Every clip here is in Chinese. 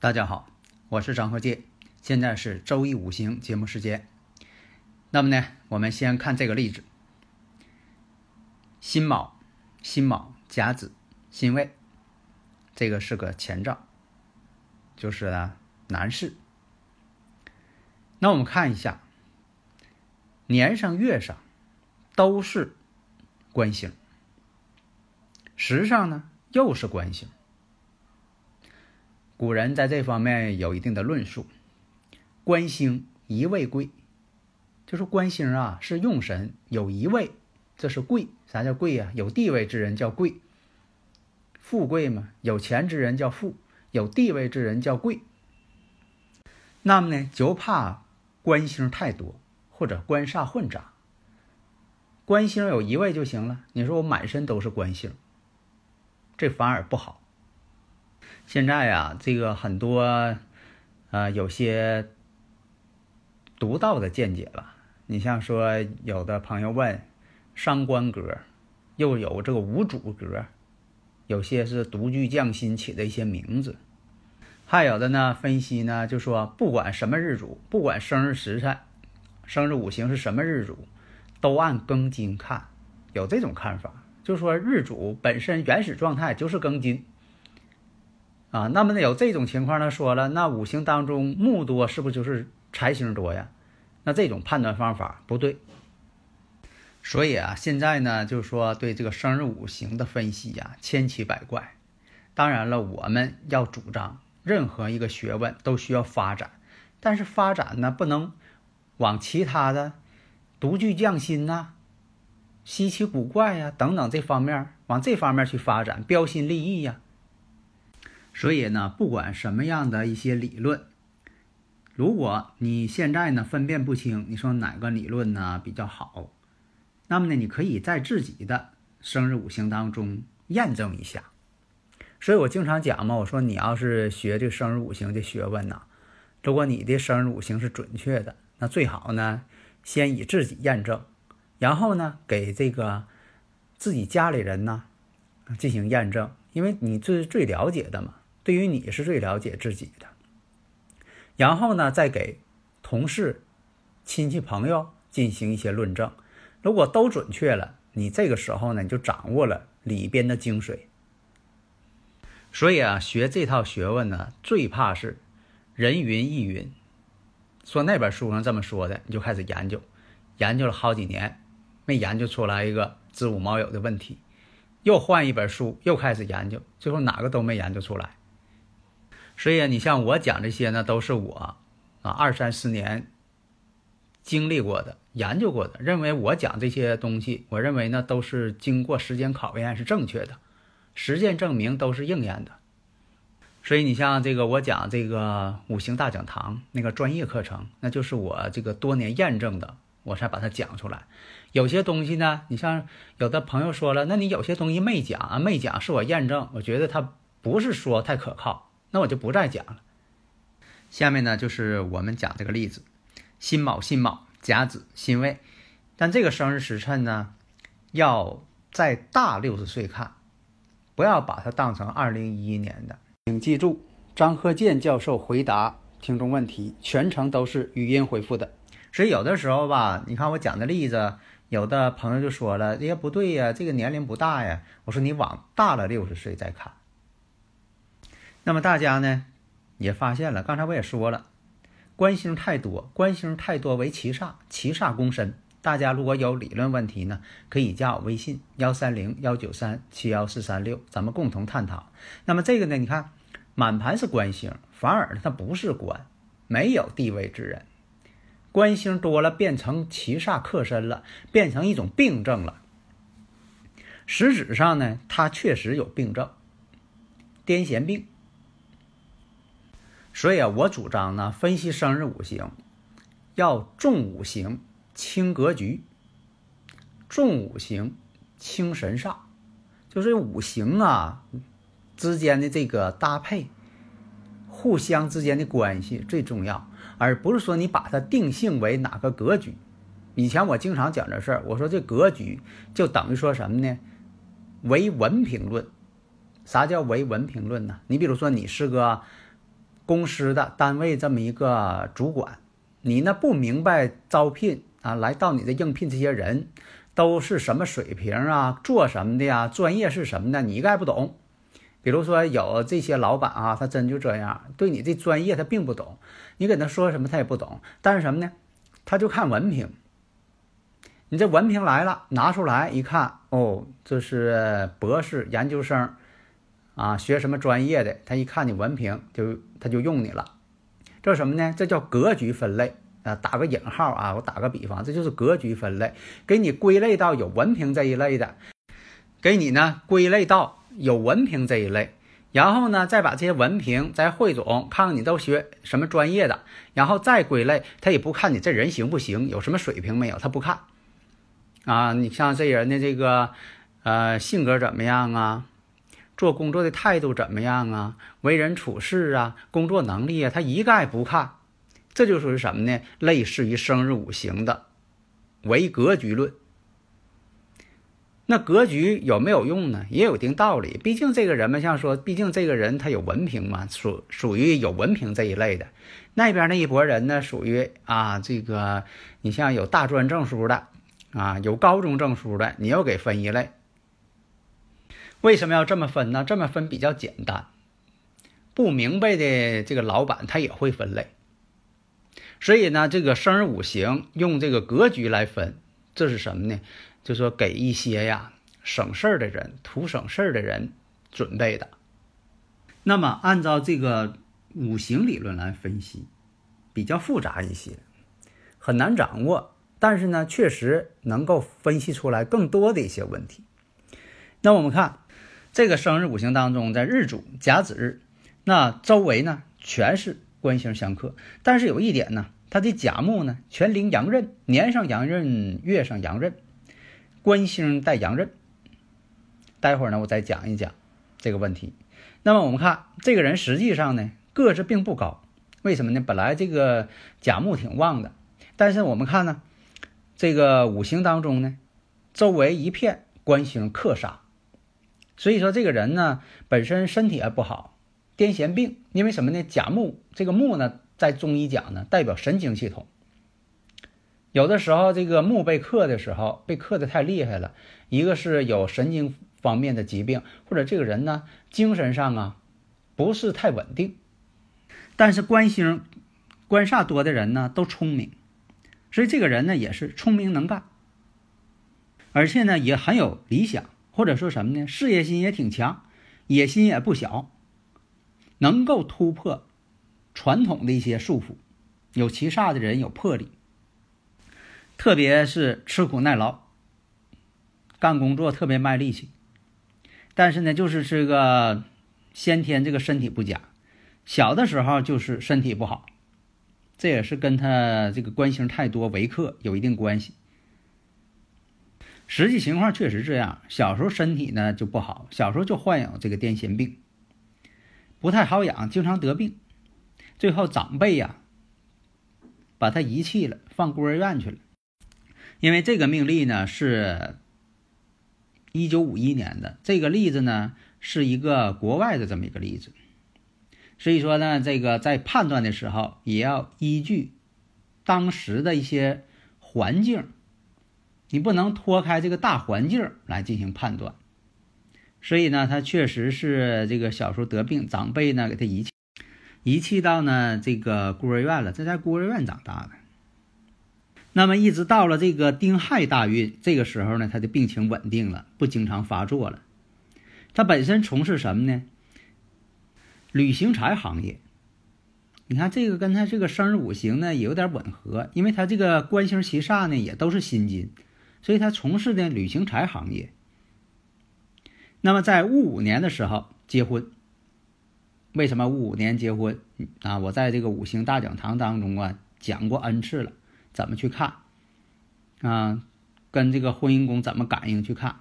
大家好，我是张和介，现在是周易五行节目时间。那么呢，我们先看这个例子：辛卯、辛卯、甲子、辛未，这个是个前兆，就是呢男士。那我们看一下，年上月上都是官星，时上呢又是官星。古人在这方面有一定的论述，官星一位贵，就是官星啊是用神，有一位，这是贵。啥叫贵呀？有地位之人叫贵，富贵嘛，有钱之人叫富，有地位之人叫贵。那么呢，就怕官星太多或者官煞混杂。官星有一位就行了，你说我满身都是官星，这反而不好。现在呀，这个很多，呃，有些独到的见解吧。你像说，有的朋友问伤官格，又有这个无主格，有些是独具匠心起的一些名字，还有的呢，分析呢就说，不管什么日主，不管生日时辰、生日五行是什么日主，都按庚金看，有这种看法，就说日主本身原始状态就是庚金。啊，那么呢，有这种情况呢，说了，那五行当中木多，是不是就是财星多呀？那这种判断方法不对。所以啊，现在呢，就是说对这个生日五行的分析呀，千奇百怪。当然了，我们要主张任何一个学问都需要发展，但是发展呢，不能往其他的独具匠心呐、稀奇古怪呀等等这方面往这方面去发展，标新立异呀。所以呢，不管什么样的一些理论，如果你现在呢分辨不清，你说哪个理论呢比较好，那么呢，你可以在自己的生日五行当中验证一下。所以我经常讲嘛，我说你要是学这个生日五行的学问呢，如果你的生日五行是准确的，那最好呢先以自己验证，然后呢给这个自己家里人呢进行验证，因为你这是最了解的嘛。对于你是最了解自己的，然后呢，再给同事、亲戚、朋友进行一些论证。如果都准确了，你这个时候呢，你就掌握了里边的精髓。所以啊，学这套学问呢，最怕是人云亦云。说那本书上这么说的，你就开始研究，研究了好几年，没研究出来一个子午卯酉的问题，又换一本书，又开始研究，最后哪个都没研究出来。所以你像我讲这些呢，都是我啊二三十年经历过的、研究过的，认为我讲这些东西，我认为呢都是经过时间考验是正确的，实践证明都是应验的。所以你像这个我讲这个五行大讲堂那个专业课程，那就是我这个多年验证的，我才把它讲出来。有些东西呢，你像有的朋友说了，那你有些东西没讲啊，没讲是我验证，我觉得它不是说太可靠。那我就不再讲了。下面呢，就是我们讲这个例子：辛卯、辛卯、甲子、辛未。但这个生日时辰呢，要在大六十岁看，不要把它当成二零一一年的。请记住，张鹤剑教授回答听众问题全程都是语音回复的。所以有的时候吧，你看我讲的例子，有的朋友就说了：“哎呀，不对呀，这个年龄不大呀。”我说：“你往大了六十岁再看。”那么大家呢，也发现了，刚才我也说了，官星太多，官星太多为七煞，七煞攻身。大家如果有理论问题呢，可以加我微信幺三零幺九三七幺四三六，咱们共同探讨。那么这个呢，你看满盘是官星，反而它不是官，没有地位之人。官星多了变成七煞克身了，变成一种病症了。实质上呢，他确实有病症，癫痫病。所以啊，我主张呢，分析生日五行，要重五行，轻格局。重五行，轻神煞，就是五行啊之间的这个搭配，互相之间的关系最重要，而不是说你把它定性为哪个格局。以前我经常讲这事儿，我说这格局就等于说什么呢？唯文评论。啥叫唯文评论呢？你比如说，你是个。公司的单位这么一个主管，你呢不明白招聘啊，来到你的应聘这些人都是什么水平啊，做什么的呀，专业是什么的，你一概不懂。比如说有这些老板啊，他真就这样，对你这专业他并不懂，你跟他说什么他也不懂。但是什么呢？他就看文凭，你这文凭来了，拿出来一看，哦，这是博士研究生。啊，学什么专业的？他一看你文凭，就他就用你了。这什么呢？这叫格局分类啊，打个引号啊，我打个比方，这就是格局分类，给你归类到有文凭这一类的，给你呢归类到有文凭这一类，然后呢再把这些文凭再汇总，看看你都学什么专业的，然后再归类。他也不看你这人行不行，有什么水平没有，他不看。啊，你像这人的这个呃性格怎么样啊？做工作的态度怎么样啊？为人处事啊，工作能力啊，他一概不看，这就属于什么呢？类似于生日五行的为格局论。那格局有没有用呢？也有一定道理。毕竟这个人嘛，像说，毕竟这个人他有文凭嘛，属属于有文凭这一类的。那边那一拨人呢，属于啊，这个你像有大专证书的啊，有高中证书的，你要给分一类。为什么要这么分呢？这么分比较简单，不明白的这个老板他也会分类。所以呢，这个生日五行用这个格局来分，这是什么呢？就说给一些呀省事儿的人、图省事儿的人准备的。那么按照这个五行理论来分析，比较复杂一些，很难掌握，但是呢，确实能够分析出来更多的一些问题。那我们看。这个生日五行当中，在日主甲子日，那周围呢全是官星相克。但是有一点呢，它的甲木呢全临阳刃，年上阳刃，月上阳刃，官星带阳刃。待会儿呢，我再讲一讲这个问题。那么我们看这个人实际上呢个子并不高，为什么呢？本来这个甲木挺旺的，但是我们看呢，这个五行当中呢，周围一片官星克杀。所以说这个人呢，本身身体也不好，癫痫病，因为什么呢？甲木这个木呢，在中医讲呢，代表神经系统。有的时候这个木被克的时候，被克的太厉害了，一个是有神经方面的疾病，或者这个人呢，精神上啊，不是太稳定。但是官星、官煞多的人呢，都聪明，所以这个人呢，也是聪明能干，而且呢，也很有理想。或者说什么呢？事业心也挺强，野心也不小，能够突破传统的一些束缚。有七煞的人有魄力，特别是吃苦耐劳，干工作特别卖力气。但是呢，就是这个先天这个身体不佳，小的时候就是身体不好，这也是跟他这个官星太多为克有一定关系。实际情况确实这样，小时候身体呢就不好，小时候就患有这个癫痫病，不太好养，经常得病，最后长辈呀把他遗弃了，放孤儿院去了。因为这个命例呢是一九五一年的，这个例子呢是一个国外的这么一个例子，所以说呢，这个在判断的时候也要依据当时的一些环境。你不能脱开这个大环境来进行判断，所以呢，他确实是这个小时候得病，长辈呢给他遗弃，遗弃到呢这个孤儿院了，这在孤儿院长大的。那么一直到了这个丁亥大运，这个时候呢，他的病情稳定了，不经常发作了。他本身从事什么呢？旅行财行业，你看这个跟他这个生日五行呢也有点吻合，因为他这个官星七煞呢也都是辛金，所以他从事的旅行财行业。那么在戊午年的时候结婚，为什么戊午年结婚啊？我在这个五行大讲堂当中啊讲过 n 次了，怎么去看啊？跟这个婚姻宫怎么感应去看？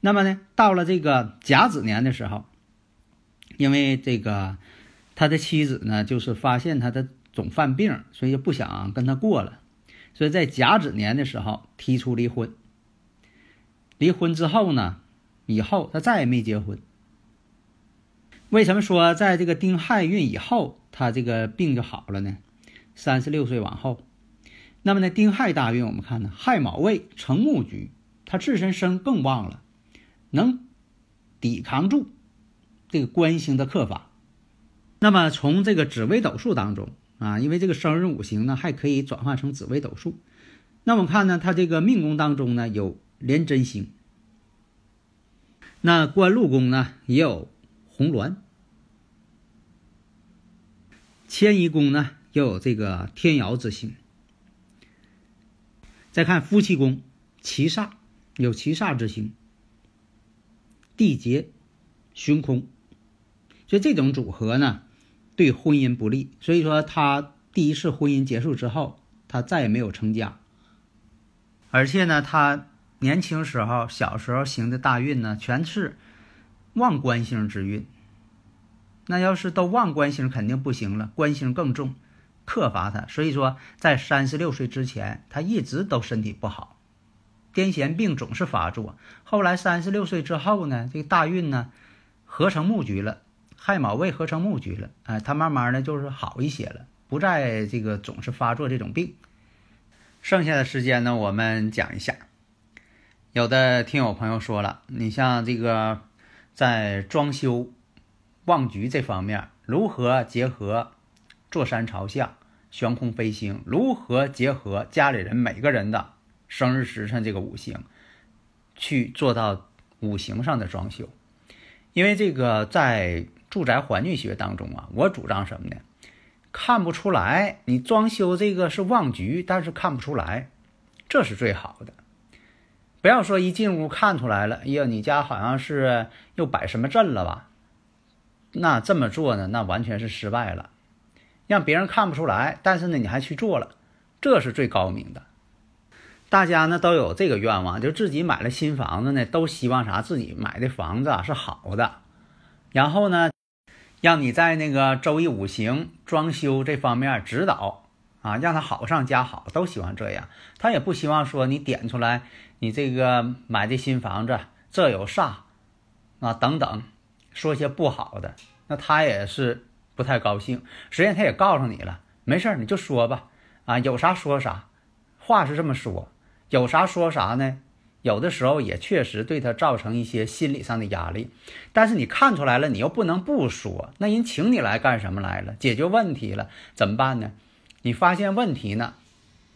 那么呢，到了这个甲子年的时候，因为这个。他的妻子呢，就是发现他的总犯病，所以就不想跟他过了，所以在甲子年的时候提出离婚。离婚之后呢，以后他再也没结婚。为什么说在这个丁亥运以后，他这个病就好了呢？三十六岁往后，那么呢，丁亥大运我们看呢，亥卯未成木局，他自身生更旺了，能抵抗住这个官星的克法。那么从这个紫微斗数当中啊，因为这个生日五行呢，还可以转换成紫微斗数。那我们看呢，他这个命宫当中呢有连真星，那官禄宫呢也有红鸾，迁移宫呢又有这个天姚之星。再看夫妻宫，七煞有七煞之星，地劫、凶空，所以这种组合呢。对婚姻不利，所以说他第一次婚姻结束之后，他再也没有成家。而且呢，他年轻时候、小时候行的大运呢，全是旺官星之运。那要是都旺官星，肯定不行了，官星更重，克伐他。所以说，在三十六岁之前，他一直都身体不好，癫痫病总是发作。后来三十六岁之后呢，这个大运呢，合成木局了。亥卯未合成木局了，哎，他慢慢的就是好一些了，不再这个总是发作这种病。剩下的时间呢，我们讲一下。有的听友朋友说了，你像这个在装修旺局这方面，如何结合坐山朝向、悬空飞星，如何结合家里人每个人的生日时辰这个五行，去做到五行上的装修？因为这个在住宅环境学当中啊，我主张什么呢？看不出来，你装修这个是旺局，但是看不出来，这是最好的。不要说一进屋看出来了，哎呀，你家好像是又摆什么阵了吧？那这么做呢，那完全是失败了。让别人看不出来，但是呢，你还去做了，这是最高明的。大家呢都有这个愿望，就自己买了新房子呢，都希望啥？自己买的房子啊是好的，然后呢？让你在那个周易五行装修这方面指导啊，让他好上加好，都喜欢这样。他也不希望说你点出来，你这个买的新房子这有煞啊等等，说些不好的，那他也是不太高兴。实际上他也告诉你了，没事你就说吧，啊有啥说啥，话是这么说，有啥说啥呢？有的时候也确实对他造成一些心理上的压力，但是你看出来了，你又不能不说。那人请你来干什么来了？解决问题了，怎么办呢？你发现问题呢，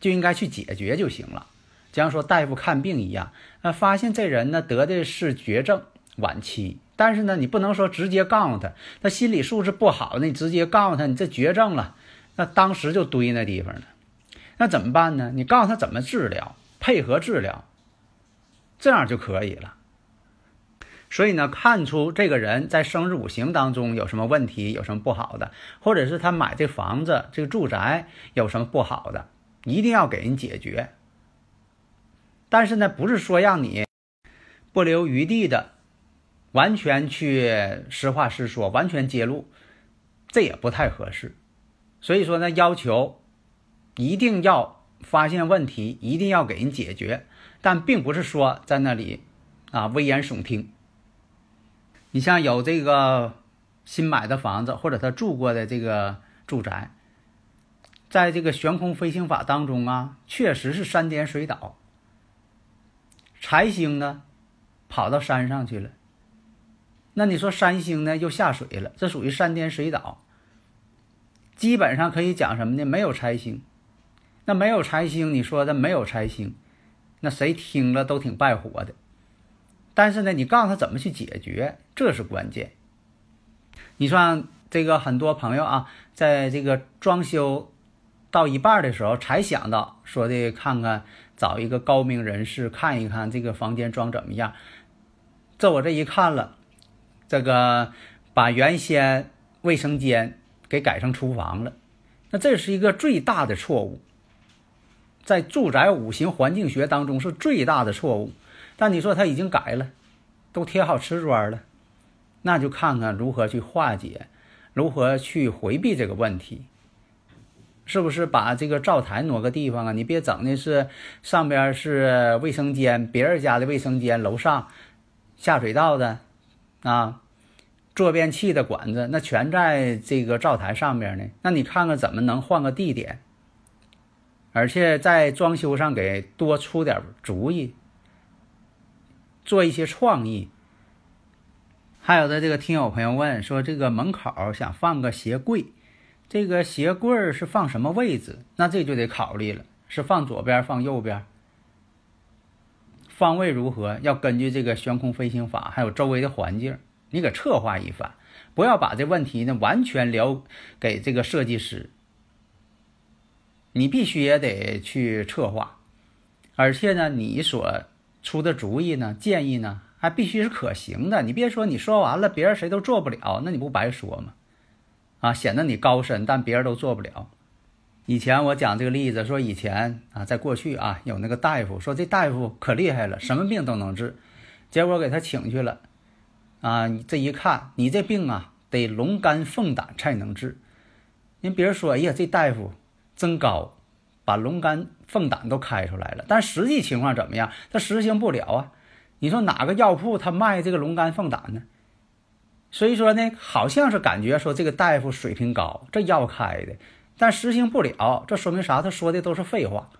就应该去解决就行了。就像说大夫看病一样，那发现这人呢得的是绝症晚期，但是呢你不能说直接告诉他，他心理素质不好，那你直接告诉他你这绝症了，那当时就堆那地方了。那怎么办呢？你告诉他怎么治疗，配合治疗。这样就可以了。所以呢，看出这个人在生日五行当中有什么问题，有什么不好的，或者是他买这房子、这个住宅有什么不好的，一定要给人解决。但是呢，不是说让你不留余地的完全去实话实说、完全揭露，这也不太合适。所以说呢，要求一定要发现问题，一定要给人解决。但并不是说在那里，啊，危言耸听。你像有这个新买的房子，或者他住过的这个住宅，在这个悬空飞行法当中啊，确实是山颠水倒，财星呢跑到山上去了，那你说山星呢又下水了，这属于山颠水倒。基本上可以讲什么呢？没有财星，那没有财星，你说的没有财星。那谁听了都挺败火的，但是呢，你告诉他怎么去解决，这是关键。你说这个很多朋友啊，在这个装修到一半的时候才想到说的，看看找一个高明人士看一看这个房间装怎么样。这我这一看了，这个把原先卫生间给改成厨房了，那这是一个最大的错误，在住宅五行环境学当中是最大的错误。但你说他已经改了，都贴好瓷砖了，那就看看如何去化解，如何去回避这个问题。是不是把这个灶台挪个地方啊？你别整的是上边是卫生间，别人家的卫生间，楼上下水道的啊，坐便器的管子，那全在这个灶台上边呢。那你看看怎么能换个地点，而且在装修上给多出点主意。做一些创意，还有的这个听友朋友问说，这个门口想放个鞋柜，这个鞋柜是放什么位置？那这就得考虑了，是放左边放右边，方位如何？要根据这个悬空飞行法，还有周围的环境，你给策划一番，不要把这问题呢完全留给这个设计师，你必须也得去策划，而且呢，你所。出的主意呢，建议呢，还必须是可行的。你别说你说完了，别人谁都做不了，那你不白说吗？啊，显得你高深，但别人都做不了。以前我讲这个例子，说以前啊，在过去啊，有那个大夫说这大夫可厉害了，什么病都能治。结果给他请去了，啊，这一看，你这病啊，得龙肝凤胆才能治。人别人说，哎呀，这大夫真高。把龙肝凤胆都开出来了，但实际情况怎么样？他实行不了啊！你说哪个药铺他卖这个龙肝凤胆呢？所以说呢，好像是感觉说这个大夫水平高，这药开的，但实行不了，这说明啥？他说的都是废话，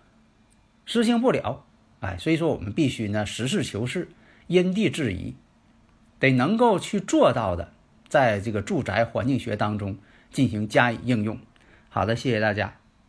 实行不了。哎，所以说我们必须呢实事求是，因地制宜，得能够去做到的，在这个住宅环境学当中进行加以应用。好的，谢谢大家。